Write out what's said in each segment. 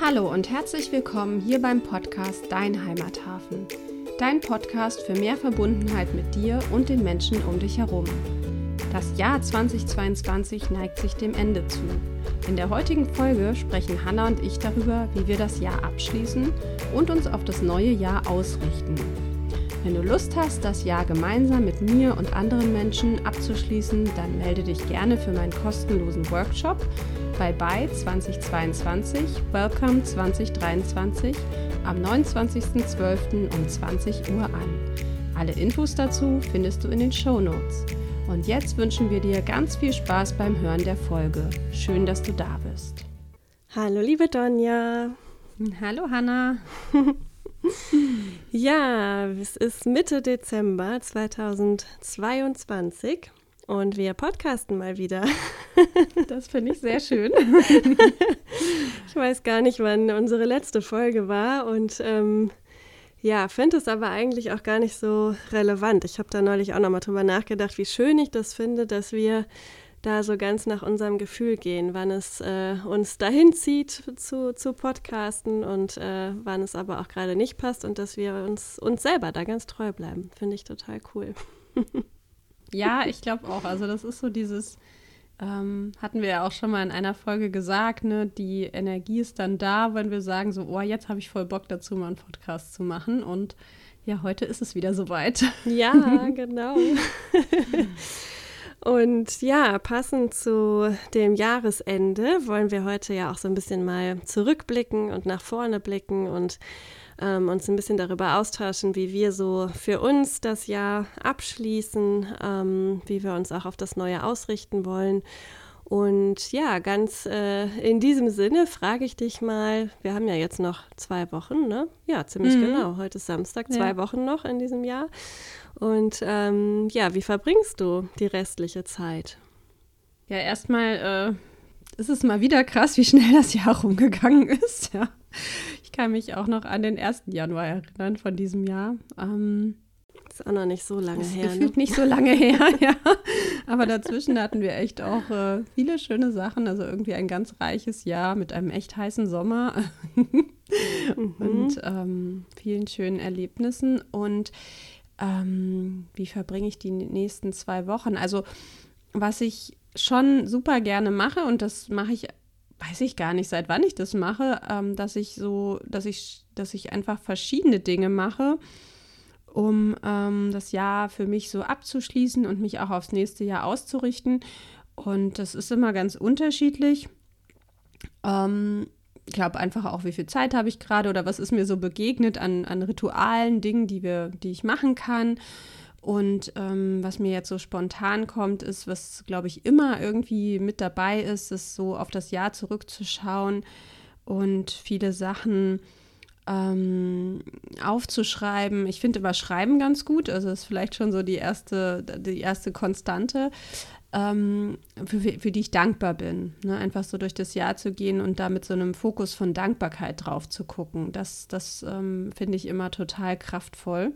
Hallo und herzlich willkommen hier beim Podcast Dein Heimathafen. Dein Podcast für mehr Verbundenheit mit dir und den Menschen um dich herum. Das Jahr 2022 neigt sich dem Ende zu. In der heutigen Folge sprechen Hanna und ich darüber, wie wir das Jahr abschließen und uns auf das neue Jahr ausrichten. Wenn du Lust hast, das Jahr gemeinsam mit mir und anderen Menschen abzuschließen, dann melde dich gerne für meinen kostenlosen Workshop bei Bye 2022 Welcome 2023 am 29.12. um 20 Uhr an. Alle Infos dazu findest du in den Show Notes. Und jetzt wünschen wir dir ganz viel Spaß beim Hören der Folge. Schön, dass du da bist. Hallo, liebe Donja. Hallo, Hanna. ja, es ist Mitte Dezember 2022 und wir podcasten mal wieder. Das finde ich sehr schön. Ich weiß gar nicht, wann unsere letzte Folge war und ähm, ja, finde es aber eigentlich auch gar nicht so relevant. Ich habe da neulich auch nochmal drüber nachgedacht, wie schön ich das finde, dass wir da so ganz nach unserem Gefühl gehen, wann es äh, uns dahin zieht zu, zu Podcasten und äh, wann es aber auch gerade nicht passt und dass wir uns, uns selber da ganz treu bleiben. Finde ich total cool. ja, ich glaube auch. Also das ist so dieses, ähm, hatten wir ja auch schon mal in einer Folge gesagt, ne, die Energie ist dann da, wenn wir sagen so, oh, jetzt habe ich voll Bock dazu, mal einen Podcast zu machen und ja, heute ist es wieder soweit. Ja, genau. Und ja, passend zu dem Jahresende wollen wir heute ja auch so ein bisschen mal zurückblicken und nach vorne blicken und ähm, uns ein bisschen darüber austauschen, wie wir so für uns das Jahr abschließen, ähm, wie wir uns auch auf das Neue ausrichten wollen. Und ja, ganz äh, in diesem Sinne frage ich dich mal, wir haben ja jetzt noch zwei Wochen, ne? Ja, ziemlich mhm. genau. Heute ist Samstag, zwei ja. Wochen noch in diesem Jahr. Und ähm, ja, wie verbringst du die restliche Zeit? Ja, erstmal äh, ist es mal wieder krass, wie schnell das Jahr rumgegangen ist. Ja. Ich kann mich auch noch an den 1. Januar erinnern von diesem Jahr. Ähm, ist auch noch nicht so lange her. Gefühlt ne? nicht so lange her, ja. Aber dazwischen hatten wir echt auch äh, viele schöne Sachen. Also irgendwie ein ganz reiches Jahr mit einem echt heißen Sommer mhm. und ähm, vielen schönen Erlebnissen. Und ähm, wie verbringe ich die nächsten zwei Wochen? Also, was ich schon super gerne mache, und das mache ich, weiß ich gar nicht, seit wann ich das mache, ähm, dass ich so, dass ich, dass ich einfach verschiedene Dinge mache, um ähm, das Jahr für mich so abzuschließen und mich auch aufs nächste Jahr auszurichten. Und das ist immer ganz unterschiedlich. Ähm, ich glaube einfach auch, wie viel Zeit habe ich gerade oder was ist mir so begegnet an, an Ritualen, Dingen, die, wir, die ich machen kann. Und ähm, was mir jetzt so spontan kommt, ist, was, glaube ich, immer irgendwie mit dabei ist, ist so auf das Jahr zurückzuschauen und viele Sachen ähm, aufzuschreiben. Ich finde immer Schreiben ganz gut, also ist vielleicht schon so die erste, die erste Konstante ähm, für, für, die ich dankbar bin. Ne? Einfach so durch das Jahr zu gehen und da mit so einem Fokus von Dankbarkeit drauf zu gucken. Das, das ähm, finde ich immer total kraftvoll.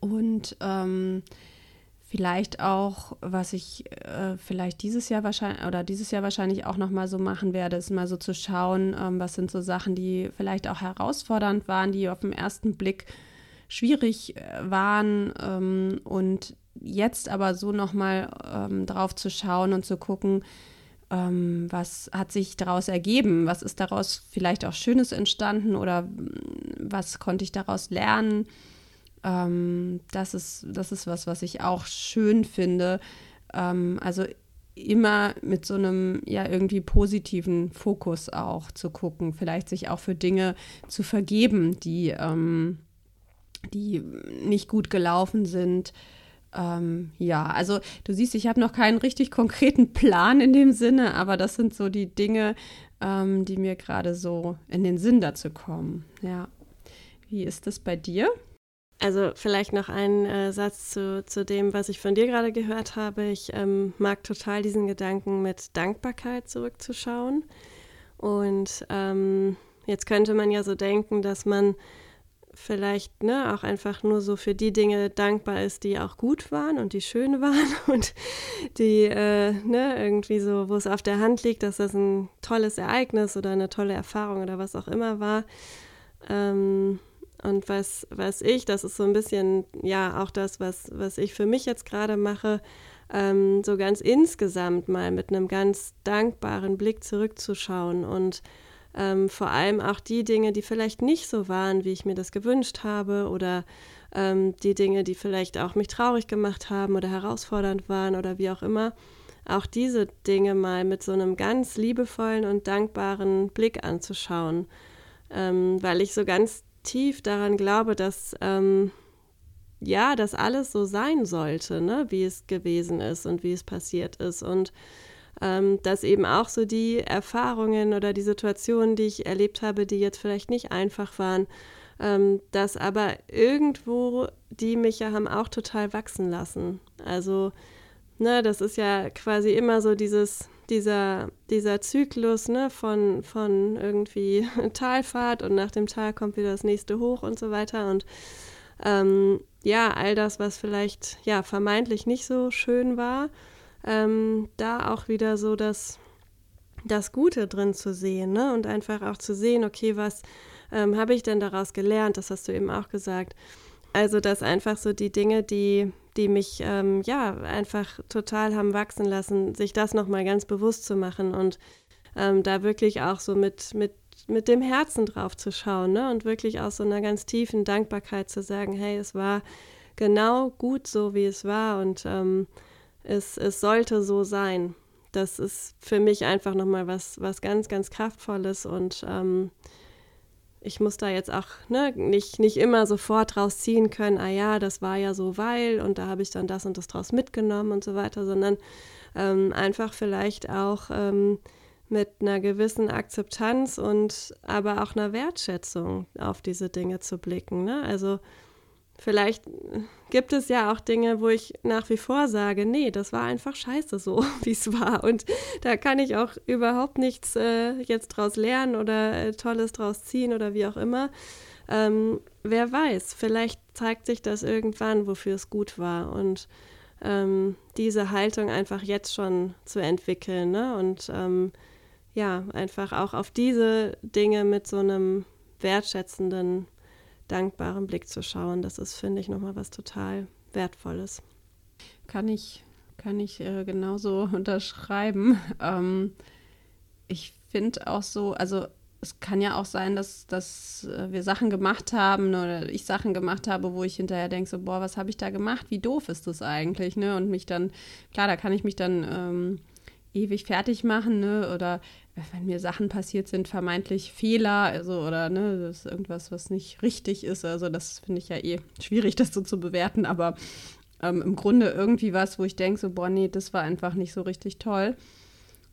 Und ähm, vielleicht auch, was ich äh, vielleicht dieses Jahr wahrscheinlich oder dieses Jahr wahrscheinlich auch noch mal so machen werde, ist mal so zu schauen, ähm, was sind so Sachen, die vielleicht auch herausfordernd waren, die auf den ersten Blick schwierig äh, waren ähm, und jetzt aber so nochmal ähm, drauf zu schauen und zu gucken, ähm, was hat sich daraus ergeben, was ist daraus vielleicht auch Schönes entstanden oder mm, was konnte ich daraus lernen. Ähm, das, ist, das ist was, was ich auch schön finde. Ähm, also immer mit so einem ja irgendwie positiven Fokus auch zu gucken, vielleicht sich auch für Dinge zu vergeben, die, ähm, die nicht gut gelaufen sind ähm, ja, also du siehst, ich habe noch keinen richtig konkreten Plan in dem Sinne, aber das sind so die Dinge, ähm, die mir gerade so in den Sinn dazu kommen. Ja. Wie ist das bei dir? Also vielleicht noch ein äh, Satz zu, zu dem, was ich von dir gerade gehört habe. Ich ähm, mag total diesen Gedanken, mit Dankbarkeit zurückzuschauen. Und ähm, jetzt könnte man ja so denken, dass man vielleicht ne, auch einfach nur so für die Dinge dankbar ist, die auch gut waren und die schön waren und die äh, ne, irgendwie so, wo es auf der Hand liegt, dass das ein tolles Ereignis oder eine tolle Erfahrung oder was auch immer war. Ähm, und was, was ich, das ist so ein bisschen, ja, auch das, was, was ich für mich jetzt gerade mache, ähm, so ganz insgesamt mal mit einem ganz dankbaren Blick zurückzuschauen und ähm, vor allem auch die Dinge, die vielleicht nicht so waren, wie ich mir das gewünscht habe oder ähm, die Dinge, die vielleicht auch mich traurig gemacht haben oder herausfordernd waren oder wie auch immer, auch diese Dinge mal mit so einem ganz liebevollen und dankbaren Blick anzuschauen, ähm, weil ich so ganz tief daran glaube, dass ähm, ja, dass alles so sein sollte, ne, wie es gewesen ist und wie es passiert ist und ähm, dass eben auch so die Erfahrungen oder die Situationen, die ich erlebt habe, die jetzt vielleicht nicht einfach waren, ähm, dass aber irgendwo die mich ja haben auch total wachsen lassen. Also, ne, das ist ja quasi immer so dieses, dieser, dieser Zyklus ne, von, von irgendwie Talfahrt und nach dem Tal kommt wieder das nächste hoch und so weiter. Und ähm, ja, all das, was vielleicht ja vermeintlich nicht so schön war, ähm, da auch wieder so das, das Gute drin zu sehen ne? und einfach auch zu sehen, okay, was ähm, habe ich denn daraus gelernt? Das hast du eben auch gesagt. Also, dass einfach so die Dinge, die, die mich ähm, ja einfach total haben wachsen lassen, sich das nochmal ganz bewusst zu machen und ähm, da wirklich auch so mit, mit, mit dem Herzen drauf zu schauen ne? und wirklich aus so einer ganz tiefen Dankbarkeit zu sagen, hey, es war genau gut so, wie es war und ähm, es, es sollte so sein. Das ist für mich einfach nochmal was, was ganz, ganz Kraftvolles und ähm, ich muss da jetzt auch ne, nicht, nicht immer sofort rausziehen können, ah ja, das war ja so, weil und da habe ich dann das und das draus mitgenommen und so weiter, sondern ähm, einfach vielleicht auch ähm, mit einer gewissen Akzeptanz und aber auch einer Wertschätzung auf diese Dinge zu blicken. Ne? Also Vielleicht gibt es ja auch Dinge, wo ich nach wie vor sage, nee, das war einfach scheiße so, wie es war. Und da kann ich auch überhaupt nichts äh, jetzt draus lernen oder äh, Tolles draus ziehen oder wie auch immer. Ähm, wer weiß, vielleicht zeigt sich das irgendwann, wofür es gut war. Und ähm, diese Haltung einfach jetzt schon zu entwickeln ne? und ähm, ja, einfach auch auf diese Dinge mit so einem wertschätzenden dankbaren Blick zu schauen. Das ist, finde ich, nochmal was total Wertvolles. Kann ich, kann ich äh, genauso unterschreiben. Ähm, ich finde auch so, also es kann ja auch sein, dass, dass äh, wir Sachen gemacht haben oder ich Sachen gemacht habe, wo ich hinterher denke, so, boah, was habe ich da gemacht? Wie doof ist das eigentlich? Ne? Und mich dann, klar, da kann ich mich dann ähm, ewig fertig machen, ne? Oder wenn mir Sachen passiert sind, vermeintlich Fehler, also oder ne, das ist irgendwas, was nicht richtig ist. Also das finde ich ja eh schwierig, das so zu bewerten, aber ähm, im Grunde irgendwie was, wo ich denke, so, boah, nee, das war einfach nicht so richtig toll.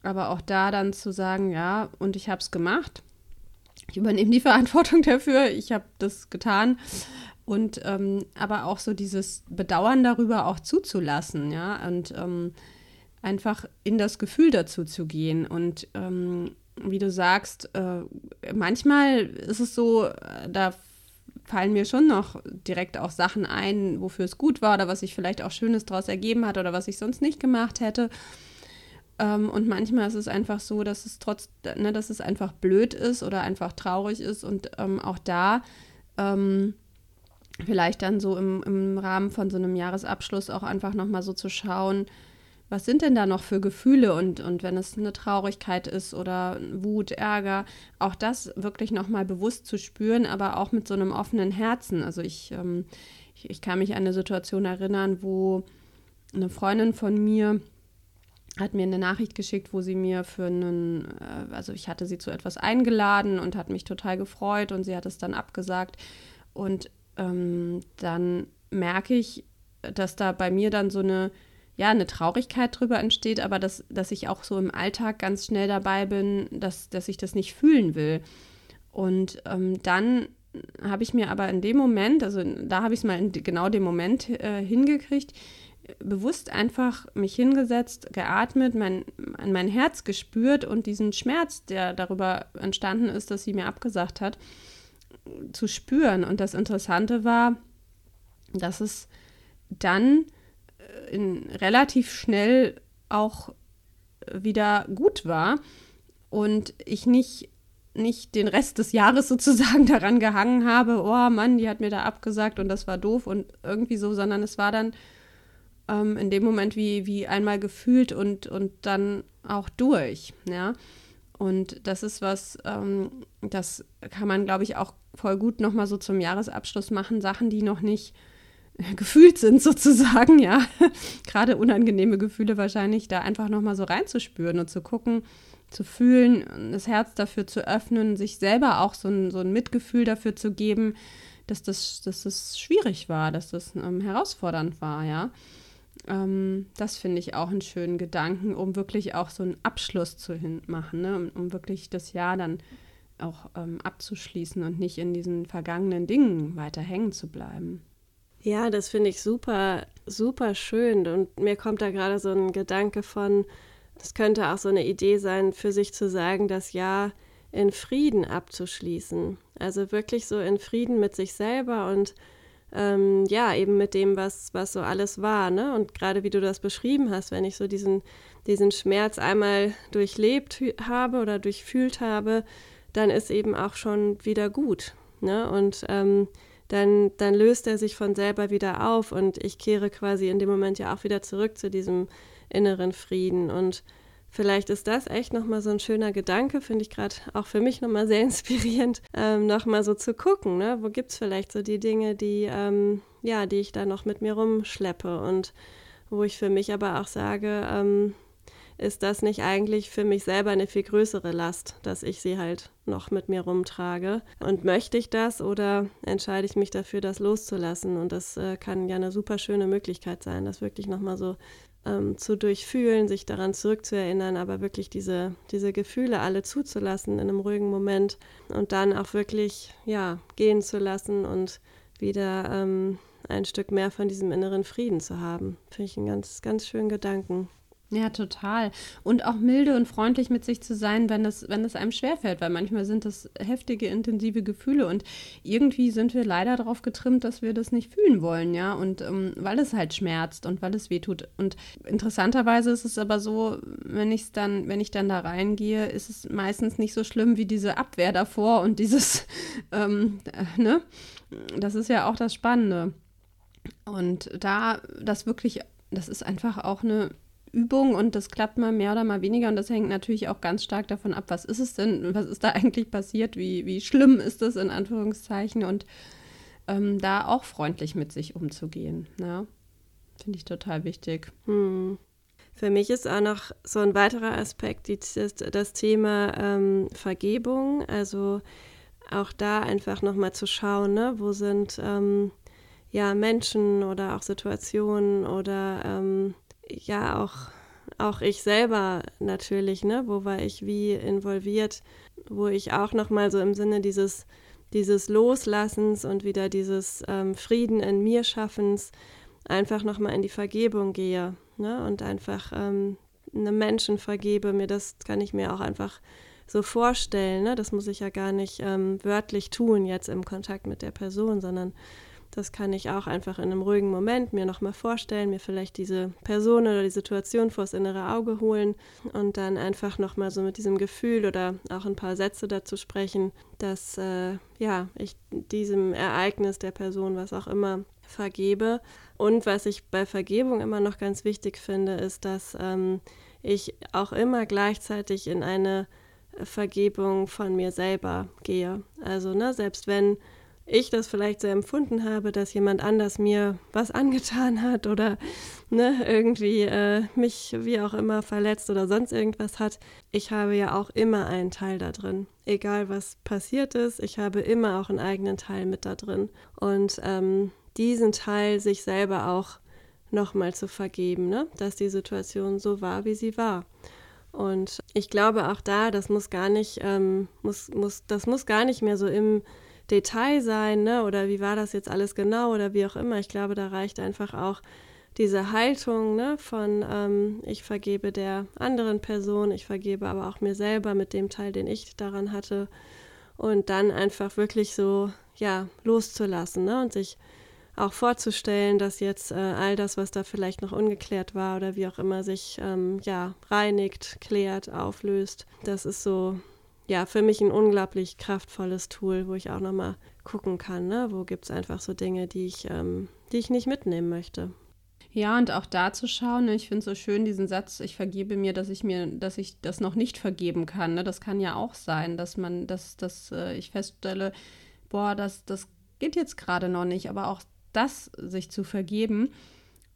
Aber auch da dann zu sagen, ja, und ich habe es gemacht. Ich übernehme die Verantwortung dafür, ich habe das getan. Und ähm, aber auch so dieses Bedauern darüber auch zuzulassen, ja. Und ähm, einfach in das Gefühl dazu zu gehen. Und ähm, wie du sagst, äh, manchmal ist es so, äh, da fallen mir schon noch direkt auch Sachen ein, wofür es gut war oder was sich vielleicht auch Schönes daraus ergeben hat oder was ich sonst nicht gemacht hätte. Ähm, und manchmal ist es einfach so, dass es trotz, ne, dass es einfach blöd ist oder einfach traurig ist und ähm, auch da ähm, vielleicht dann so im, im Rahmen von so einem Jahresabschluss auch einfach nochmal so zu schauen, was sind denn da noch für Gefühle und, und wenn es eine Traurigkeit ist oder Wut, Ärger, auch das wirklich nochmal bewusst zu spüren, aber auch mit so einem offenen Herzen. Also ich, ähm, ich, ich, kann mich an eine Situation erinnern, wo eine Freundin von mir hat mir eine Nachricht geschickt, wo sie mir für einen, äh, also ich hatte sie zu etwas eingeladen und hat mich total gefreut und sie hat es dann abgesagt. Und ähm, dann merke ich, dass da bei mir dann so eine ja, eine Traurigkeit drüber entsteht, aber dass, dass ich auch so im Alltag ganz schnell dabei bin, dass, dass ich das nicht fühlen will. Und ähm, dann habe ich mir aber in dem Moment, also da habe ich es mal in genau dem Moment äh, hingekriegt, bewusst einfach mich hingesetzt, geatmet, mein, an mein Herz gespürt und diesen Schmerz, der darüber entstanden ist, dass sie mir abgesagt hat, zu spüren. Und das Interessante war, dass es dann in relativ schnell auch wieder gut war und ich nicht nicht den Rest des Jahres sozusagen daran gehangen habe, oh Mann, die hat mir da abgesagt und das war doof und irgendwie so, sondern es war dann ähm, in dem Moment wie, wie einmal gefühlt und, und dann auch durch, ja. Und das ist was, ähm, das kann man, glaube ich, auch voll gut nochmal so zum Jahresabschluss machen, Sachen, die noch nicht gefühlt sind sozusagen, ja. Gerade unangenehme Gefühle wahrscheinlich, da einfach nochmal so reinzuspüren und zu gucken, zu fühlen, das Herz dafür zu öffnen, sich selber auch so ein, so ein Mitgefühl dafür zu geben, dass das, dass das schwierig war, dass das ähm, herausfordernd war, ja. Ähm, das finde ich auch einen schönen Gedanken, um wirklich auch so einen Abschluss zu machen, ne? um, um wirklich das Jahr dann auch ähm, abzuschließen und nicht in diesen vergangenen Dingen weiter hängen zu bleiben. Ja, das finde ich super, super schön. Und mir kommt da gerade so ein Gedanke von, das könnte auch so eine Idee sein, für sich zu sagen, das Jahr in Frieden abzuschließen. Also wirklich so in Frieden mit sich selber und ähm, ja, eben mit dem, was, was so alles war. Ne? Und gerade wie du das beschrieben hast, wenn ich so diesen, diesen Schmerz einmal durchlebt habe oder durchfühlt habe, dann ist eben auch schon wieder gut. Ne? Und ähm, dann, dann löst er sich von selber wieder auf und ich kehre quasi in dem Moment ja auch wieder zurück zu diesem inneren Frieden. Und vielleicht ist das echt nochmal so ein schöner Gedanke, finde ich gerade auch für mich nochmal sehr inspirierend, ähm, nochmal so zu gucken, ne? wo gibt es vielleicht so die Dinge, die, ähm, ja, die ich da noch mit mir rumschleppe und wo ich für mich aber auch sage, ähm, ist das nicht eigentlich für mich selber eine viel größere Last, dass ich sie halt noch mit mir rumtrage? Und möchte ich das oder entscheide ich mich dafür, das loszulassen? Und das äh, kann ja eine super schöne Möglichkeit sein, das wirklich nochmal so ähm, zu durchfühlen, sich daran zurückzuerinnern, aber wirklich diese, diese Gefühle alle zuzulassen in einem ruhigen Moment und dann auch wirklich ja, gehen zu lassen und wieder ähm, ein Stück mehr von diesem inneren Frieden zu haben. Finde ich einen ganz, ganz schönen Gedanken. Ja, total. Und auch milde und freundlich mit sich zu sein, wenn es, wenn es einem schwerfällt, weil manchmal sind das heftige, intensive Gefühle und irgendwie sind wir leider darauf getrimmt, dass wir das nicht fühlen wollen, ja. Und ähm, weil es halt schmerzt und weil es wehtut. Und interessanterweise ist es aber so, wenn ich dann, wenn ich dann da reingehe, ist es meistens nicht so schlimm wie diese Abwehr davor und dieses, ähm, äh, ne? Das ist ja auch das Spannende. Und da das wirklich, das ist einfach auch eine Übung und das klappt mal mehr oder mal weniger und das hängt natürlich auch ganz stark davon ab, was ist es denn, was ist da eigentlich passiert, wie, wie schlimm ist es in Anführungszeichen und ähm, da auch freundlich mit sich umzugehen. Ja? Finde ich total wichtig. Hm. Für mich ist auch noch so ein weiterer Aspekt die, das, das, Thema ähm, Vergebung. Also auch da einfach nochmal zu schauen, ne? wo sind ähm, ja Menschen oder auch Situationen oder ähm, ja auch, auch ich selber natürlich, ne, wo war ich wie involviert, wo ich auch nochmal so im Sinne dieses, dieses Loslassens und wieder dieses ähm, Frieden in mir schaffens einfach nochmal in die Vergebung gehe ne, und einfach ähm, einem Menschen vergebe, mir das kann ich mir auch einfach so vorstellen, ne? das muss ich ja gar nicht ähm, wörtlich tun jetzt im Kontakt mit der Person, sondern das kann ich auch einfach in einem ruhigen Moment mir nochmal vorstellen, mir vielleicht diese Person oder die Situation vors innere Auge holen und dann einfach nochmal so mit diesem Gefühl oder auch ein paar Sätze dazu sprechen, dass äh, ja, ich diesem Ereignis der Person, was auch immer, vergebe. Und was ich bei Vergebung immer noch ganz wichtig finde, ist, dass ähm, ich auch immer gleichzeitig in eine Vergebung von mir selber gehe. Also, ne, selbst wenn ich das vielleicht so empfunden habe, dass jemand anders mir was angetan hat oder ne, irgendwie äh, mich wie auch immer verletzt oder sonst irgendwas hat. Ich habe ja auch immer einen Teil da drin. Egal was passiert ist, ich habe immer auch einen eigenen Teil mit da drin. Und ähm, diesen Teil sich selber auch nochmal zu vergeben, ne? dass die Situation so war, wie sie war. Und ich glaube auch da, das muss gar nicht, ähm, muss, muss, das muss gar nicht mehr so im Detail sein, ne? oder wie war das jetzt alles genau oder wie auch immer. Ich glaube, da reicht einfach auch diese Haltung ne? von ähm, ich vergebe der anderen Person, ich vergebe aber auch mir selber mit dem Teil, den ich daran hatte. und dann einfach wirklich so, ja, loszulassen ne? und sich auch vorzustellen, dass jetzt äh, all das, was da vielleicht noch ungeklärt war oder wie auch immer sich ähm, ja reinigt, klärt, auflöst. Das ist so ja für mich ein unglaublich kraftvolles Tool, wo ich auch noch mal gucken kann, ne? wo gibt es einfach so Dinge, die ich ähm, die ich nicht mitnehmen möchte. Ja, und auch da zu schauen, ne, ich finde so schön, diesen Satz, ich vergebe mir, dass ich mir, dass ich das noch nicht vergeben kann. Ne? Das kann ja auch sein, dass man, dass, dass äh, ich feststelle, boah, das, das geht jetzt gerade noch nicht, aber auch das sich zu vergeben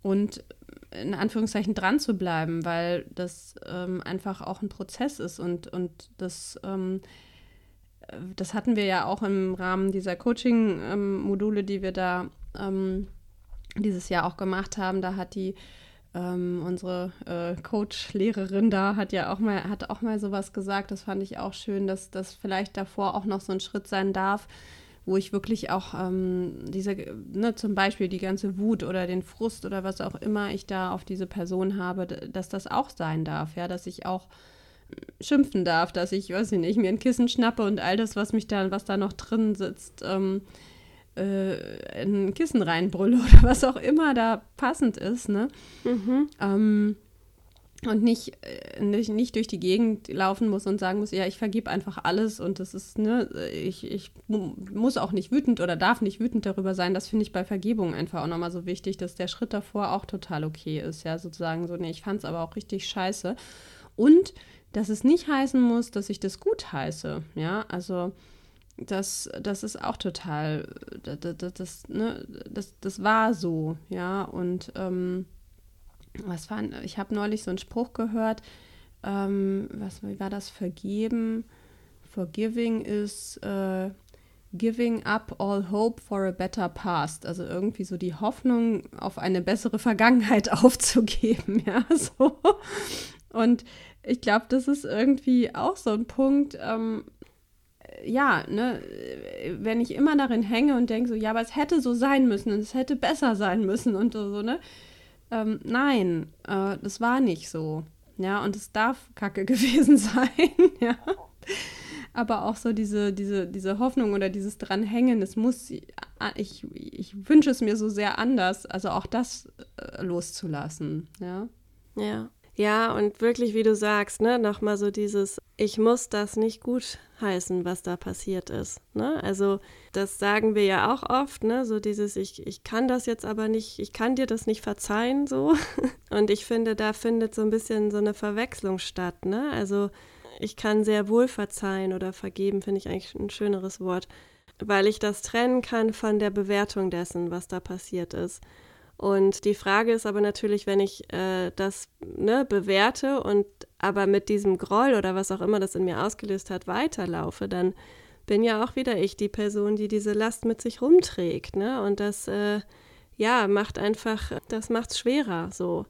und in Anführungszeichen dran zu bleiben, weil das ähm, einfach auch ein Prozess ist und, und das, ähm, das hatten wir ja auch im Rahmen dieser Coaching-Module, die wir da ähm, dieses Jahr auch gemacht haben. Da hat die ähm, unsere äh, Coach-Lehrerin da hat ja auch mal, hat auch mal sowas gesagt, das fand ich auch schön, dass das vielleicht davor auch noch so ein Schritt sein darf, wo ich wirklich auch ähm, diese, ne, zum Beispiel die ganze Wut oder den Frust oder was auch immer ich da auf diese Person habe, dass das auch sein darf, ja, dass ich auch schimpfen darf, dass ich, weiß ich nicht, mir ein Kissen schnappe und all das, was mich da, was da noch drin sitzt, ähm, äh, ein Kissen reinbrülle oder was auch immer da passend ist, ne? Mhm. Ähm, und nicht, äh, nicht, nicht durch die Gegend laufen muss und sagen muss, ja, ich vergib einfach alles und das ist, ne, ich, ich muss auch nicht wütend oder darf nicht wütend darüber sein. Das finde ich bei Vergebung einfach auch nochmal so wichtig, dass der Schritt davor auch total okay ist, ja, sozusagen so, nee, ich fand es aber auch richtig scheiße. Und dass es nicht heißen muss, dass ich das gut heiße, ja, also das, das ist auch total, das, das, ne, das, das war so, ja, und ähm, was war, ich habe neulich so einen Spruch gehört, ähm, was war das, vergeben, forgiving is uh, giving up all hope for a better past, also irgendwie so die Hoffnung auf eine bessere Vergangenheit aufzugeben, ja, so. Und ich glaube, das ist irgendwie auch so ein Punkt, ähm, ja, ne, wenn ich immer darin hänge und denke so, ja, aber es hätte so sein müssen und es hätte besser sein müssen und so, so ne, ähm, nein, äh, das war nicht so. Ja, und es darf kacke gewesen sein, ja. Aber auch so diese, diese, diese Hoffnung oder dieses Dranhängen, es muss, ich, ich wünsche es mir so sehr anders, also auch das äh, loszulassen, ja. Ja. Ja, und wirklich, wie du sagst, ne, nochmal so dieses, ich muss das nicht gut heißen, was da passiert ist. Ne? Also, das sagen wir ja auch oft, ne? So dieses, ich, ich kann das jetzt aber nicht, ich kann dir das nicht verzeihen, so. Und ich finde, da findet so ein bisschen so eine Verwechslung statt, ne? Also, ich kann sehr wohl verzeihen oder vergeben, finde ich eigentlich ein schöneres Wort, weil ich das trennen kann von der Bewertung dessen, was da passiert ist. Und die Frage ist aber natürlich, wenn ich äh, das ne, bewerte und aber mit diesem Groll oder was auch immer das in mir ausgelöst hat, weiterlaufe, dann bin ja auch wieder ich die Person, die diese Last mit sich rumträgt. Ne? Und das, äh, ja, macht einfach, das macht schwerer so.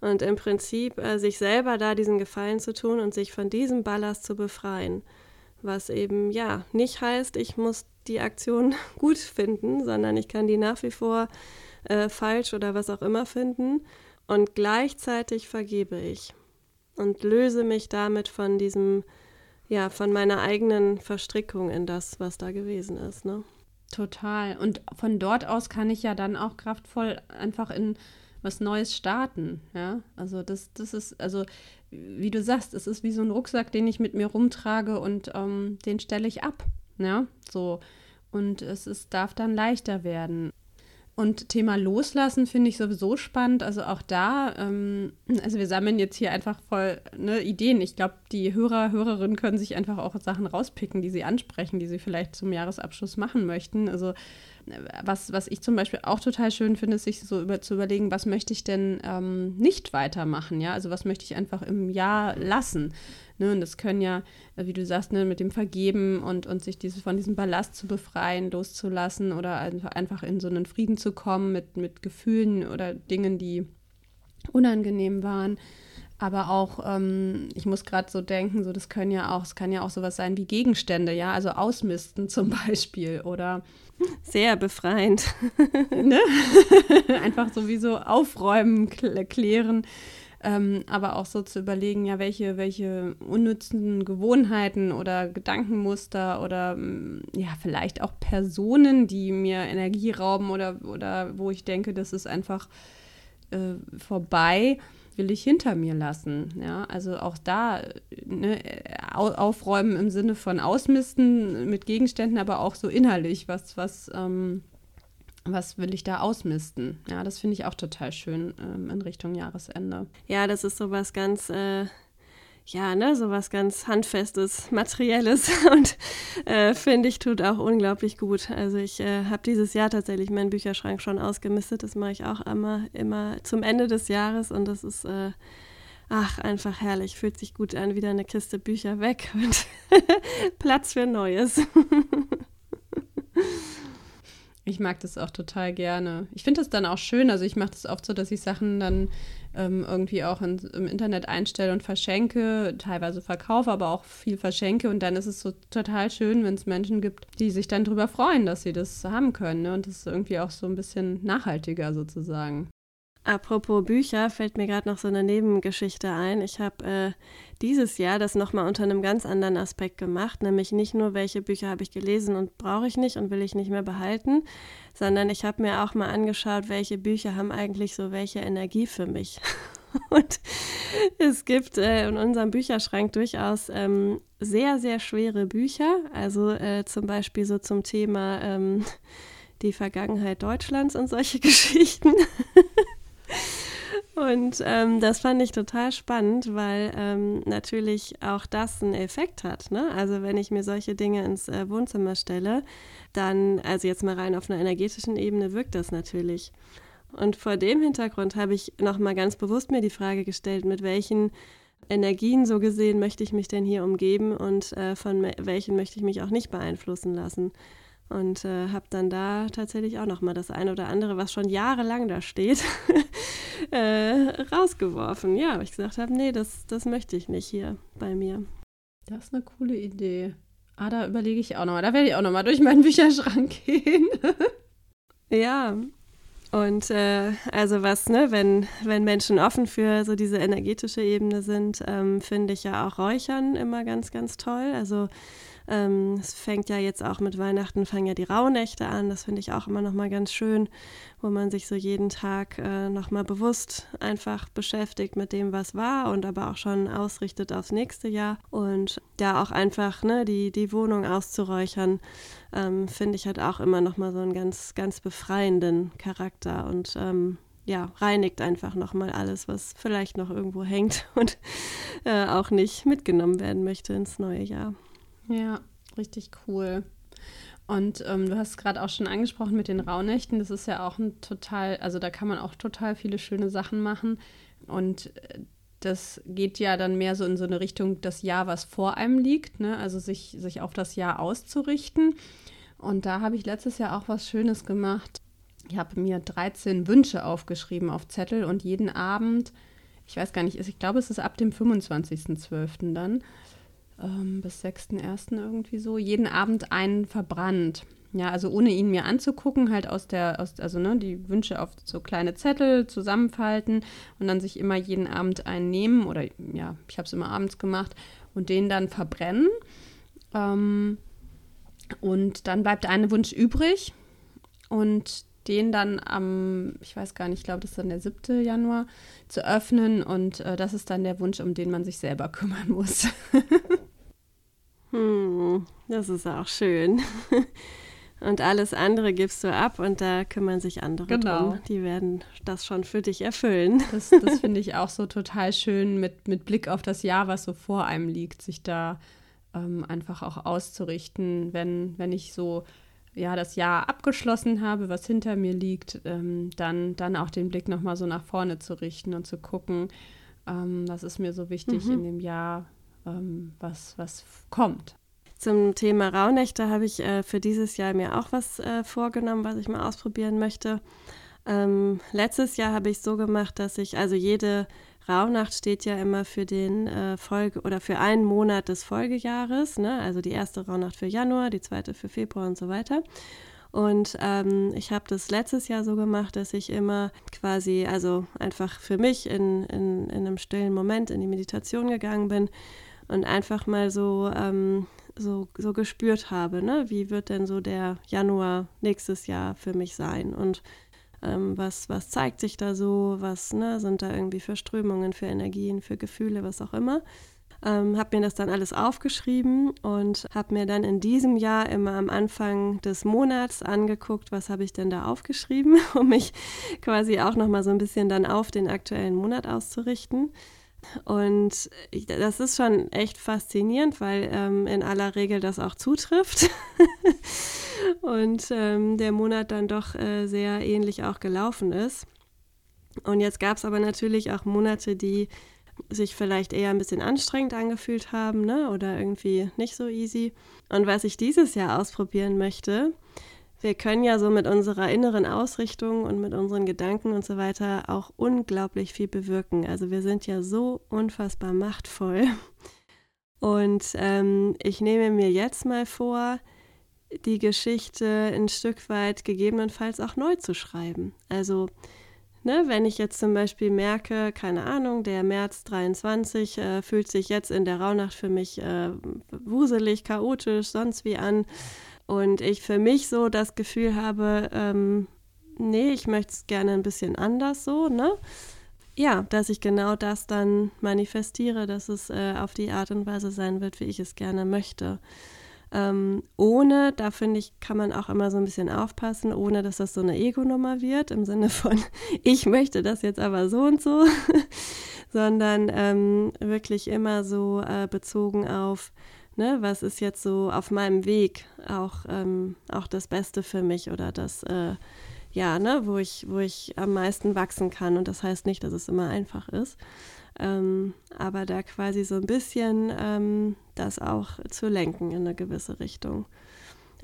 Und im Prinzip äh, sich selber da diesen Gefallen zu tun und sich von diesem Ballast zu befreien. Was eben, ja, nicht heißt, ich muss die Aktion gut finden, sondern ich kann die nach wie vor äh, falsch oder was auch immer finden. Und gleichzeitig vergebe ich und löse mich damit von diesem, ja, von meiner eigenen Verstrickung in das, was da gewesen ist. Ne? Total. Und von dort aus kann ich ja dann auch kraftvoll einfach in was Neues starten. Ja, also das, das ist, also wie du sagst, es ist wie so ein Rucksack, den ich mit mir rumtrage und ähm, den stelle ich ab. Ja, so. Und es ist, darf dann leichter werden. Und Thema Loslassen finde ich sowieso spannend. Also auch da, ähm, also wir sammeln jetzt hier einfach voll ne, Ideen. Ich glaube, die Hörer, Hörerinnen können sich einfach auch Sachen rauspicken, die sie ansprechen, die sie vielleicht zum Jahresabschluss machen möchten. Also was, was ich zum Beispiel auch total schön finde, ist sich so über, zu überlegen, was möchte ich denn ähm, nicht weitermachen, ja? Also was möchte ich einfach im Jahr lassen. Ne? Und das können ja, äh, wie du sagst, ne, mit dem Vergeben und, und sich diese, von diesem Ballast zu befreien, loszulassen oder einfach in so einen Frieden zu kommen mit, mit Gefühlen oder Dingen, die unangenehm waren. Aber auch, ähm, ich muss gerade so denken, so das können ja auch, es kann ja auch sowas sein wie Gegenstände, ja, also ausmisten zum Beispiel oder sehr befreiend. ne? Einfach sowieso aufräumen, klären. Ähm, aber auch so zu überlegen, ja, welche, welche unnützen Gewohnheiten oder Gedankenmuster oder mm, ja, vielleicht auch Personen, die mir Energie rauben oder, oder wo ich denke, das ist einfach äh, vorbei will ich hinter mir lassen. Ja, also auch da ne, aufräumen im Sinne von Ausmisten mit Gegenständen, aber auch so innerlich, was, was, ähm, was will ich da ausmisten? Ja, das finde ich auch total schön ähm, in Richtung Jahresende. Ja, das ist so was ganz äh ja, ne, so was ganz Handfestes, Materielles und äh, finde ich, tut auch unglaublich gut. Also ich äh, habe dieses Jahr tatsächlich meinen Bücherschrank schon ausgemistet. Das mache ich auch immer, immer zum Ende des Jahres und das ist, äh, ach, einfach herrlich. Fühlt sich gut an, wieder eine Kiste Bücher weg und Platz für Neues. Ich mag das auch total gerne. Ich finde das dann auch schön. Also ich mache das oft so, dass ich Sachen dann ähm, irgendwie auch in, im Internet einstelle und verschenke, teilweise verkaufe, aber auch viel verschenke. Und dann ist es so total schön, wenn es Menschen gibt, die sich dann darüber freuen, dass sie das haben können. Ne? Und das ist irgendwie auch so ein bisschen nachhaltiger sozusagen. Apropos Bücher, fällt mir gerade noch so eine Nebengeschichte ein. Ich habe äh, dieses Jahr das nochmal unter einem ganz anderen Aspekt gemacht, nämlich nicht nur, welche Bücher habe ich gelesen und brauche ich nicht und will ich nicht mehr behalten, sondern ich habe mir auch mal angeschaut, welche Bücher haben eigentlich so welche Energie für mich. und es gibt äh, in unserem Bücherschrank durchaus ähm, sehr, sehr schwere Bücher, also äh, zum Beispiel so zum Thema ähm, die Vergangenheit Deutschlands und solche Geschichten. Und ähm, das fand ich total spannend, weil ähm, natürlich auch das einen Effekt hat. Ne? Also wenn ich mir solche Dinge ins äh, Wohnzimmer stelle, dann, also jetzt mal rein auf einer energetischen Ebene, wirkt das natürlich. Und vor dem Hintergrund habe ich nochmal ganz bewusst mir die Frage gestellt, mit welchen Energien so gesehen möchte ich mich denn hier umgeben und äh, von welchen möchte ich mich auch nicht beeinflussen lassen und äh, habe dann da tatsächlich auch noch mal das eine oder andere, was schon jahrelang da steht, äh, rausgeworfen. Ja, weil ich gesagt habe, nee, das, das möchte ich nicht hier bei mir. Das ist eine coole Idee. Ah, da überlege ich auch noch mal. Da werde ich auch noch mal durch meinen Bücherschrank gehen. ja, und äh, also was, ne, wenn, wenn Menschen offen für so diese energetische Ebene sind, ähm, finde ich ja auch Räuchern immer ganz, ganz toll. Also ähm, es fängt ja jetzt auch mit Weihnachten, fangen ja die Rauhnächte an. Das finde ich auch immer noch mal ganz schön, wo man sich so jeden Tag äh, noch mal bewusst einfach beschäftigt mit dem, was war und aber auch schon ausrichtet aufs nächste Jahr. Und da auch einfach ne, die, die Wohnung auszuräuchern, ähm, finde ich halt auch immer noch mal so einen ganz, ganz befreienden Charakter und ähm, ja, reinigt einfach nochmal alles, was vielleicht noch irgendwo hängt und äh, auch nicht mitgenommen werden möchte ins neue Jahr. Ja, richtig cool. Und ähm, du hast gerade auch schon angesprochen mit den Rauhnächten. Das ist ja auch ein total, also da kann man auch total viele schöne Sachen machen. Und äh, das geht ja dann mehr so in so eine Richtung, das Jahr, was vor einem liegt, ne? also sich, sich auf das Jahr auszurichten. Und da habe ich letztes Jahr auch was Schönes gemacht. Ich habe mir 13 Wünsche aufgeschrieben auf Zettel und jeden Abend, ich weiß gar nicht, ich glaube, es ist ab dem 25.12. dann, ähm, bis 6.1. irgendwie so, jeden Abend einen verbrannt. Ja, also ohne ihn mir anzugucken, halt aus der, aus, also ne, die Wünsche auf so kleine Zettel zusammenfalten und dann sich immer jeden Abend einen nehmen oder ja, ich habe es immer abends gemacht und den dann verbrennen. Ähm, und dann bleibt ein Wunsch übrig und den dann am, ich weiß gar nicht, ich glaube, das ist dann der 7. Januar, zu öffnen und äh, das ist dann der Wunsch, um den man sich selber kümmern muss. Hm, das ist auch schön. Und alles andere gibst du ab und da kümmern sich andere genau. drum. Die werden das schon für dich erfüllen. Das, das finde ich auch so total schön mit, mit Blick auf das Jahr, was so vor einem liegt, sich da ähm, einfach auch auszurichten, wenn, wenn ich so ja, das Jahr abgeschlossen habe, was hinter mir liegt, ähm, dann, dann auch den Blick nochmal so nach vorne zu richten und zu gucken, ähm, was ist mir so wichtig mhm. in dem Jahr, ähm, was, was kommt. Zum Thema Rauhnächte habe ich äh, für dieses Jahr mir auch was äh, vorgenommen, was ich mal ausprobieren möchte. Ähm, letztes Jahr habe ich so gemacht, dass ich, also jede Rauhnacht steht ja immer für den äh, Folge oder für einen Monat des Folgejahres, ne? also die erste Rauhnacht für Januar, die zweite für Februar und so weiter. Und ähm, ich habe das letztes Jahr so gemacht, dass ich immer quasi, also einfach für mich in, in, in einem stillen Moment in die Meditation gegangen bin und einfach mal so, ähm, so, so gespürt habe, ne? wie wird denn so der Januar nächstes Jahr für mich sein und ähm, was, was zeigt sich da so, was ne, sind da irgendwie für Strömungen, für Energien, für Gefühle, was auch immer. Ähm, habe mir das dann alles aufgeschrieben und habe mir dann in diesem Jahr immer am Anfang des Monats angeguckt, was habe ich denn da aufgeschrieben, um mich quasi auch nochmal so ein bisschen dann auf den aktuellen Monat auszurichten. Und das ist schon echt faszinierend, weil ähm, in aller Regel das auch zutrifft. und ähm, der Monat dann doch äh, sehr ähnlich auch gelaufen ist. Und jetzt gab es aber natürlich auch Monate, die sich vielleicht eher ein bisschen anstrengend angefühlt haben ne? oder irgendwie nicht so easy. Und was ich dieses Jahr ausprobieren möchte, wir können ja so mit unserer inneren Ausrichtung und mit unseren Gedanken und so weiter auch unglaublich viel bewirken. Also wir sind ja so unfassbar machtvoll. Und ähm, ich nehme mir jetzt mal vor, die Geschichte ein Stück weit gegebenenfalls auch neu zu schreiben. Also Ne, wenn ich jetzt zum Beispiel merke, keine Ahnung, der März 23 äh, fühlt sich jetzt in der Rauhnacht für mich äh, wuselig, chaotisch, sonst wie an und ich für mich so das Gefühl habe, ähm, nee, ich möchte es gerne ein bisschen anders so, ne? Ja, dass ich genau das dann manifestiere, dass es äh, auf die Art und Weise sein wird, wie ich es gerne möchte. Ähm, ohne, da finde ich, kann man auch immer so ein bisschen aufpassen, ohne dass das so eine Ego-Nummer wird, im Sinne von, ich möchte das jetzt aber so und so, sondern ähm, wirklich immer so äh, bezogen auf, ne, was ist jetzt so auf meinem Weg auch, ähm, auch das Beste für mich oder das, äh, ja, ne, wo ich, wo ich am meisten wachsen kann. Und das heißt nicht, dass es immer einfach ist. Ähm, aber da quasi so ein bisschen ähm, das auch zu lenken in eine gewisse Richtung.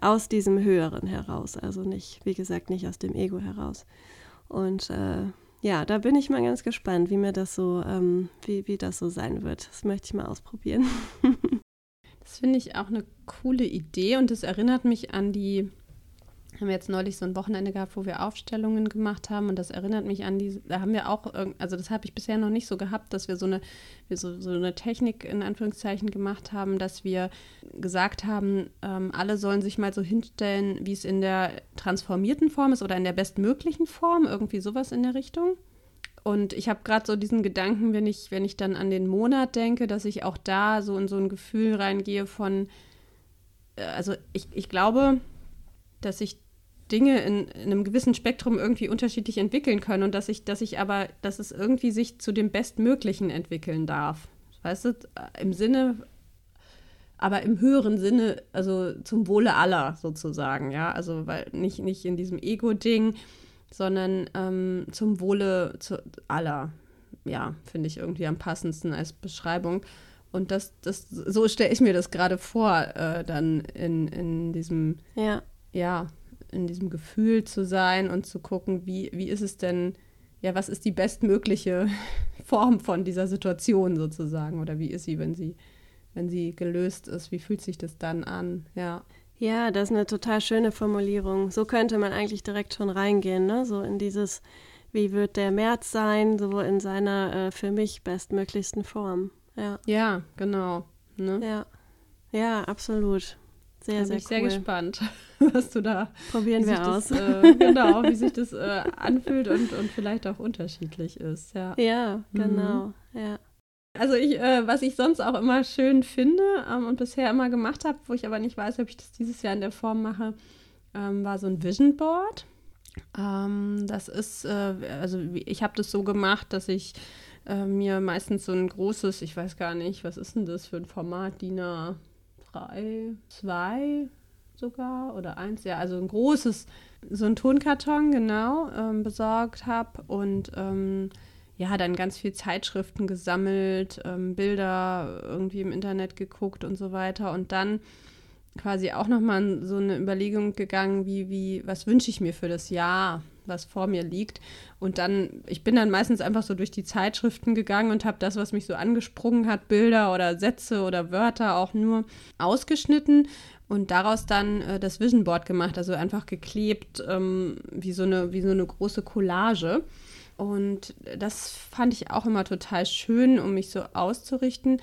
Aus diesem Höheren heraus, also nicht, wie gesagt, nicht aus dem Ego heraus. Und äh, ja, da bin ich mal ganz gespannt, wie mir das so, ähm, wie, wie das so sein wird. Das möchte ich mal ausprobieren. das finde ich auch eine coole Idee und es erinnert mich an die haben wir jetzt neulich so ein Wochenende gehabt, wo wir Aufstellungen gemacht haben und das erinnert mich an die, da haben wir auch, also das habe ich bisher noch nicht so gehabt, dass wir so eine, wir so, so eine Technik in Anführungszeichen gemacht haben, dass wir gesagt haben, ähm, alle sollen sich mal so hinstellen, wie es in der transformierten Form ist oder in der bestmöglichen Form, irgendwie sowas in der Richtung. Und ich habe gerade so diesen Gedanken, wenn ich, wenn ich dann an den Monat denke, dass ich auch da so in so ein Gefühl reingehe von, äh, also ich, ich glaube, dass ich Dinge in, in, einem gewissen Spektrum irgendwie unterschiedlich entwickeln können und dass ich, dass ich aber, dass es irgendwie sich zu dem Bestmöglichen entwickeln darf. Weißt du, im Sinne, aber im höheren Sinne, also zum Wohle aller sozusagen, ja. Also weil nicht, nicht in diesem Ego-Ding, sondern ähm, zum Wohle zu aller. Ja, finde ich irgendwie am passendsten als Beschreibung. Und das, das, so stelle ich mir das gerade vor, äh, dann in, in diesem, ja, ja in diesem Gefühl zu sein und zu gucken, wie, wie ist es denn, ja, was ist die bestmögliche Form von dieser Situation sozusagen oder wie ist sie, wenn sie, wenn sie gelöst ist, wie fühlt sich das dann an, ja. Ja, das ist eine total schöne Formulierung. So könnte man eigentlich direkt schon reingehen, ne? So in dieses, wie wird der März sein, so in seiner äh, für mich bestmöglichsten Form. Ja. Ja, genau. Ne? Ja. Ja, absolut. Sehr, da sehr bin ich cool. sehr gespannt, was du da. Probieren wir aus. Das, äh, genau, wie sich das äh, anfühlt und, und vielleicht auch unterschiedlich ist. Ja, ja genau. Mhm. Ja. Also ich, äh, was ich sonst auch immer schön finde ähm, und bisher immer gemacht habe, wo ich aber nicht weiß, ob ich das dieses Jahr in der Form mache, ähm, war so ein Vision Board. Ähm, das ist, äh, also ich habe das so gemacht, dass ich äh, mir meistens so ein großes, ich weiß gar nicht, was ist denn das für ein Format, DIN A drei, zwei sogar oder eins, ja, also ein großes, so ein Tonkarton, genau, ähm, besorgt habe und ähm, ja, dann ganz viel Zeitschriften gesammelt, ähm, Bilder irgendwie im Internet geguckt und so weiter und dann quasi auch nochmal so eine Überlegung gegangen, wie, wie, was wünsche ich mir für das Jahr? was vor mir liegt. Und dann, ich bin dann meistens einfach so durch die Zeitschriften gegangen und habe das, was mich so angesprungen hat, Bilder oder Sätze oder Wörter auch nur ausgeschnitten und daraus dann äh, das Vision Board gemacht, also einfach geklebt, ähm, wie, so eine, wie so eine große Collage. Und das fand ich auch immer total schön, um mich so auszurichten.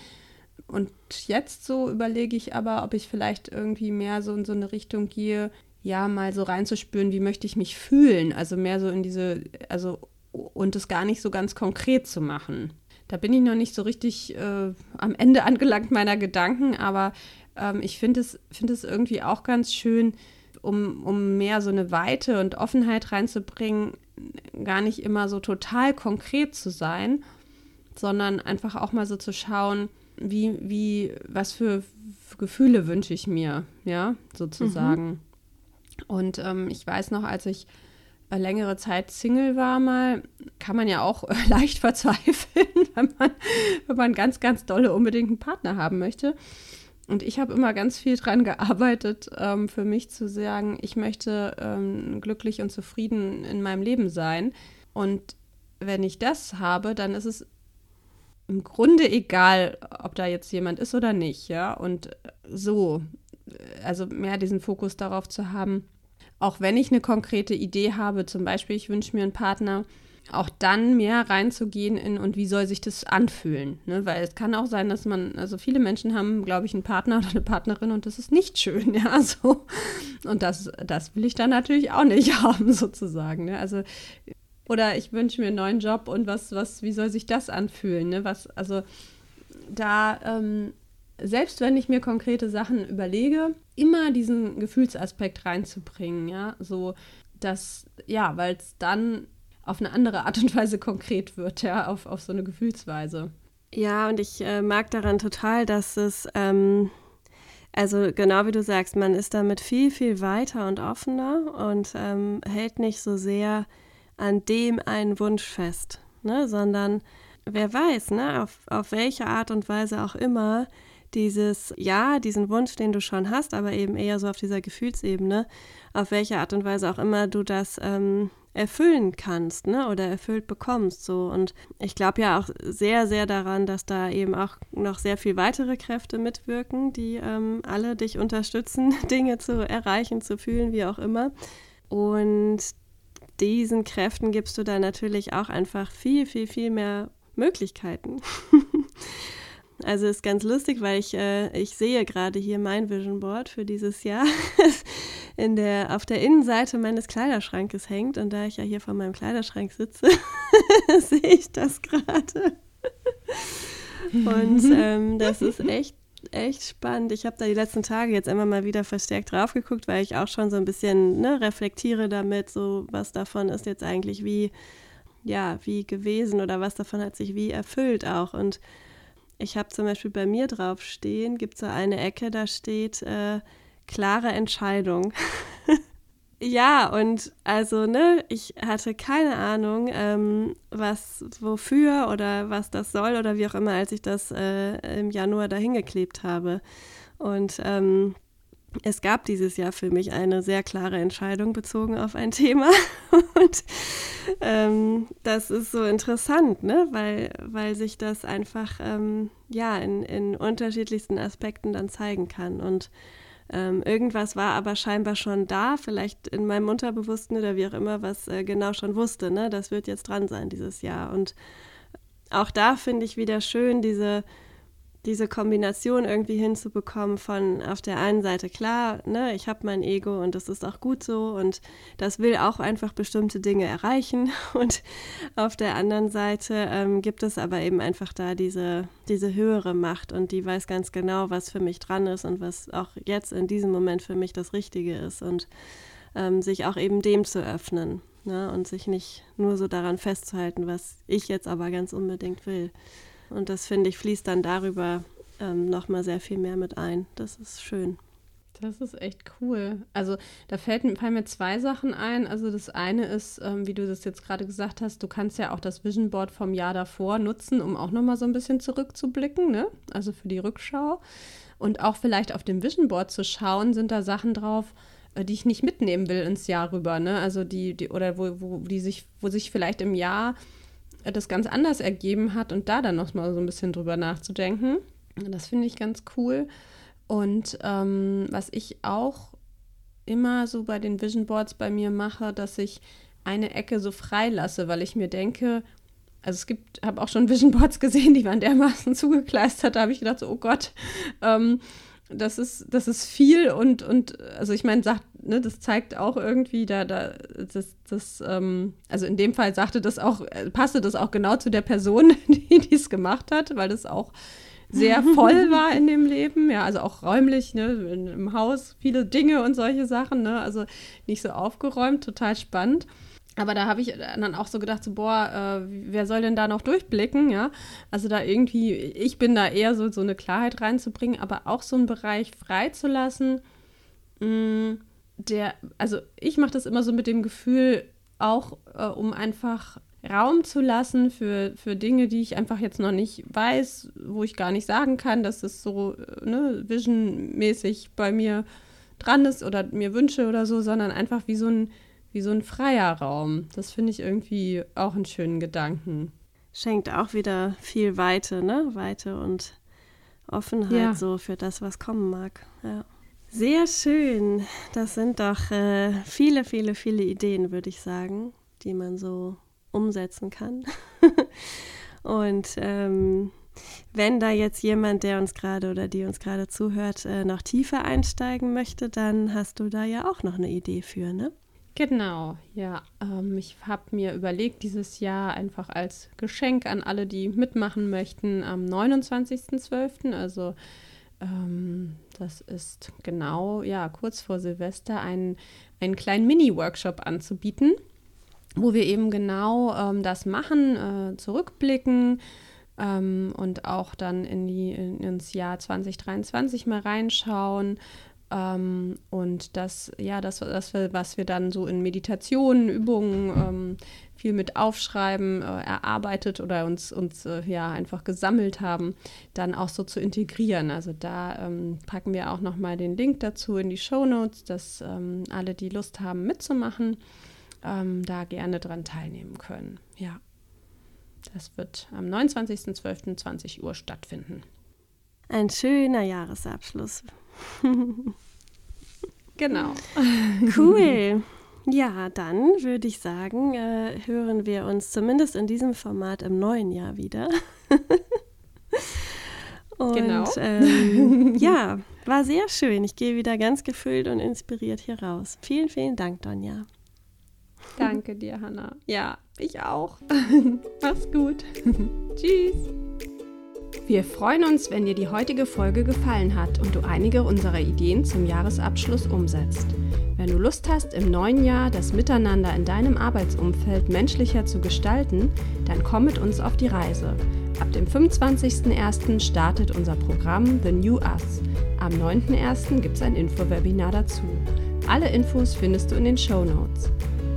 Und jetzt so überlege ich aber, ob ich vielleicht irgendwie mehr so in so eine Richtung gehe, ja, mal so reinzuspüren, wie möchte ich mich fühlen. Also mehr so in diese, also und es gar nicht so ganz konkret zu machen. Da bin ich noch nicht so richtig äh, am Ende angelangt meiner Gedanken, aber ähm, ich finde es, find es irgendwie auch ganz schön, um, um mehr so eine Weite und Offenheit reinzubringen, gar nicht immer so total konkret zu sein, sondern einfach auch mal so zu schauen, wie, wie, was für Gefühle wünsche ich mir, ja, sozusagen. Mhm. Und ähm, ich weiß noch, als ich äh, längere Zeit Single war mal, kann man ja auch äh, leicht verzweifeln, wenn man, wenn man ganz, ganz dolle unbedingt einen Partner haben möchte. Und ich habe immer ganz viel dran gearbeitet, ähm, für mich zu sagen, ich möchte ähm, glücklich und zufrieden in meinem Leben sein. Und wenn ich das habe, dann ist es im Grunde egal, ob da jetzt jemand ist oder nicht, ja. Und so, also mehr diesen Fokus darauf zu haben, auch wenn ich eine konkrete Idee habe, zum Beispiel, ich wünsche mir einen Partner, auch dann mehr reinzugehen in und wie soll sich das anfühlen. Ne? Weil es kann auch sein, dass man, also viele Menschen haben, glaube ich, einen Partner oder eine Partnerin und das ist nicht schön, ja, so. Und das, das will ich dann natürlich auch nicht haben, sozusagen. Ne? Also, oder ich wünsche mir einen neuen Job und was, was, wie soll sich das anfühlen? Ne? Was, also da ähm, selbst wenn ich mir konkrete Sachen überlege, immer diesen Gefühlsaspekt reinzubringen, ja, so dass, ja, weil es dann auf eine andere Art und Weise konkret wird, ja, auf, auf so eine Gefühlsweise. Ja, und ich äh, mag daran total, dass es, ähm, also genau wie du sagst, man ist damit viel, viel weiter und offener und ähm, hält nicht so sehr an dem einen Wunsch fest, ne, sondern wer weiß, ne, auf, auf welche Art und Weise auch immer dieses, ja, diesen Wunsch, den du schon hast, aber eben eher so auf dieser Gefühlsebene, auf welche Art und Weise auch immer du das ähm, erfüllen kannst, ne, oder erfüllt bekommst, so. Und ich glaube ja auch sehr, sehr daran, dass da eben auch noch sehr viel weitere Kräfte mitwirken, die ähm, alle dich unterstützen, Dinge zu erreichen, zu fühlen, wie auch immer. Und diesen Kräften gibst du dann natürlich auch einfach viel, viel, viel mehr Möglichkeiten. Also ist ganz lustig, weil ich, äh, ich sehe gerade hier mein Vision Board für dieses Jahr in der, auf der Innenseite meines Kleiderschrankes hängt. Und da ich ja hier vor meinem Kleiderschrank sitze, sehe ich das gerade. Und ähm, das ist echt, echt spannend. Ich habe da die letzten Tage jetzt immer mal wieder verstärkt drauf geguckt, weil ich auch schon so ein bisschen ne, reflektiere damit, so was davon ist jetzt eigentlich wie, ja, wie gewesen oder was davon hat sich wie erfüllt auch. Und ich habe zum Beispiel bei mir drauf stehen, gibt es so eine Ecke, da steht äh, klare Entscheidung. ja, und also, ne, ich hatte keine Ahnung, ähm, was, wofür oder was das soll oder wie auch immer, als ich das äh, im Januar dahin geklebt habe. Und ähm, es gab dieses Jahr für mich eine sehr klare Entscheidung bezogen auf ein Thema. Und ähm, das ist so interessant, ne? weil, weil sich das einfach ähm, ja, in, in unterschiedlichsten Aspekten dann zeigen kann. Und ähm, irgendwas war aber scheinbar schon da, vielleicht in meinem Unterbewussten oder wie auch immer, was äh, genau schon wusste, ne? das wird jetzt dran sein dieses Jahr. Und auch da finde ich wieder schön, diese diese Kombination irgendwie hinzubekommen von auf der einen Seite klar, ne, ich habe mein Ego und das ist auch gut so und das will auch einfach bestimmte Dinge erreichen und auf der anderen Seite ähm, gibt es aber eben einfach da diese, diese höhere Macht und die weiß ganz genau, was für mich dran ist und was auch jetzt in diesem Moment für mich das Richtige ist und ähm, sich auch eben dem zu öffnen ne, und sich nicht nur so daran festzuhalten, was ich jetzt aber ganz unbedingt will. Und das finde ich fließt dann darüber ähm, nochmal sehr viel mehr mit ein. Das ist schön. Das ist echt cool. Also da fällt, fallen mir zwei Sachen ein. Also das eine ist, ähm, wie du das jetzt gerade gesagt hast, du kannst ja auch das Vision Board vom Jahr davor nutzen, um auch nochmal so ein bisschen zurückzublicken, ne? Also für die Rückschau. Und auch vielleicht auf dem Vision Board zu schauen, sind da Sachen drauf, äh, die ich nicht mitnehmen will ins Jahr rüber, ne? Also die, die oder wo, wo die sich, wo sich vielleicht im Jahr das ganz anders ergeben hat und da dann noch mal so ein bisschen drüber nachzudenken. Das finde ich ganz cool. Und ähm, was ich auch immer so bei den Vision Boards bei mir mache, dass ich eine Ecke so frei lasse, weil ich mir denke, also es gibt, habe auch schon Vision Boards gesehen, die waren dermaßen zugekleistert, da habe ich gedacht, so, oh Gott, ähm, das ist, das ist viel und, und also ich meine, sagt, ne, das zeigt auch irgendwie, da, da, das, das, ähm, also in dem Fall sagte das auch, äh, passte das auch genau zu der Person, die es gemacht hat, weil das auch sehr voll war in dem Leben, ja, also auch räumlich, ne, im Haus viele Dinge und solche Sachen, ne, also nicht so aufgeräumt, total spannend. Aber da habe ich dann auch so gedacht, so, boah, äh, wer soll denn da noch durchblicken, ja? Also da irgendwie, ich bin da eher so, so eine Klarheit reinzubringen, aber auch so einen Bereich freizulassen, mm, der, also ich mache das immer so mit dem Gefühl, auch äh, um einfach Raum zu lassen für, für Dinge, die ich einfach jetzt noch nicht weiß, wo ich gar nicht sagen kann, dass es so äh, ne, visionmäßig bei mir dran ist oder mir wünsche oder so, sondern einfach wie so ein, wie so ein freier Raum. Das finde ich irgendwie auch einen schönen Gedanken. Schenkt auch wieder viel Weite, ne? Weite und Offenheit ja. so für das, was kommen mag. Ja. Sehr schön. Das sind doch äh, viele, viele, viele Ideen, würde ich sagen, die man so umsetzen kann. und ähm, wenn da jetzt jemand, der uns gerade oder die uns gerade zuhört, äh, noch tiefer einsteigen möchte, dann hast du da ja auch noch eine Idee für, ne? Genau, ja. Ähm, ich habe mir überlegt, dieses Jahr einfach als Geschenk an alle, die mitmachen möchten, am 29.12., also ähm, das ist genau, ja, kurz vor Silvester, einen, einen kleinen Mini-Workshop anzubieten wo wir eben genau ähm, das machen, äh, zurückblicken ähm, und auch dann in die, in, ins Jahr 2023 mal reinschauen. Ähm, und das, ja, das, das, was wir dann so in Meditationen, Übungen ähm, viel mit aufschreiben, äh, erarbeitet oder uns, uns äh, ja einfach gesammelt haben, dann auch so zu integrieren. Also da ähm, packen wir auch nochmal den Link dazu in die Show Notes, dass ähm, alle, die Lust haben, mitzumachen ähm, da gerne dran teilnehmen können. Ja, das wird am 29.12.20 Uhr stattfinden. Ein schöner Jahresabschluss. genau. Cool. Ja, dann würde ich sagen, äh, hören wir uns zumindest in diesem Format im neuen Jahr wieder. Und, genau. Ähm, ja, war sehr schön. Ich gehe wieder ganz gefüllt und inspiriert hier raus. Vielen, vielen Dank, Donja. Danke dir, Hanna. Ja, ich auch. Mach's gut. Tschüss. Wir freuen uns, wenn dir die heutige Folge gefallen hat und du einige unserer Ideen zum Jahresabschluss umsetzt. Wenn du Lust hast, im neuen Jahr das Miteinander in deinem Arbeitsumfeld menschlicher zu gestalten, dann komm mit uns auf die Reise. Ab dem 25.01. startet unser Programm The New Us. Am 9.01. gibt es ein Infowebinar dazu. Alle Infos findest du in den Show Notes.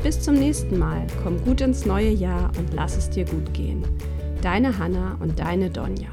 Bis zum nächsten Mal, komm gut ins neue Jahr und lass es dir gut gehen. Deine Hanna und deine Donja.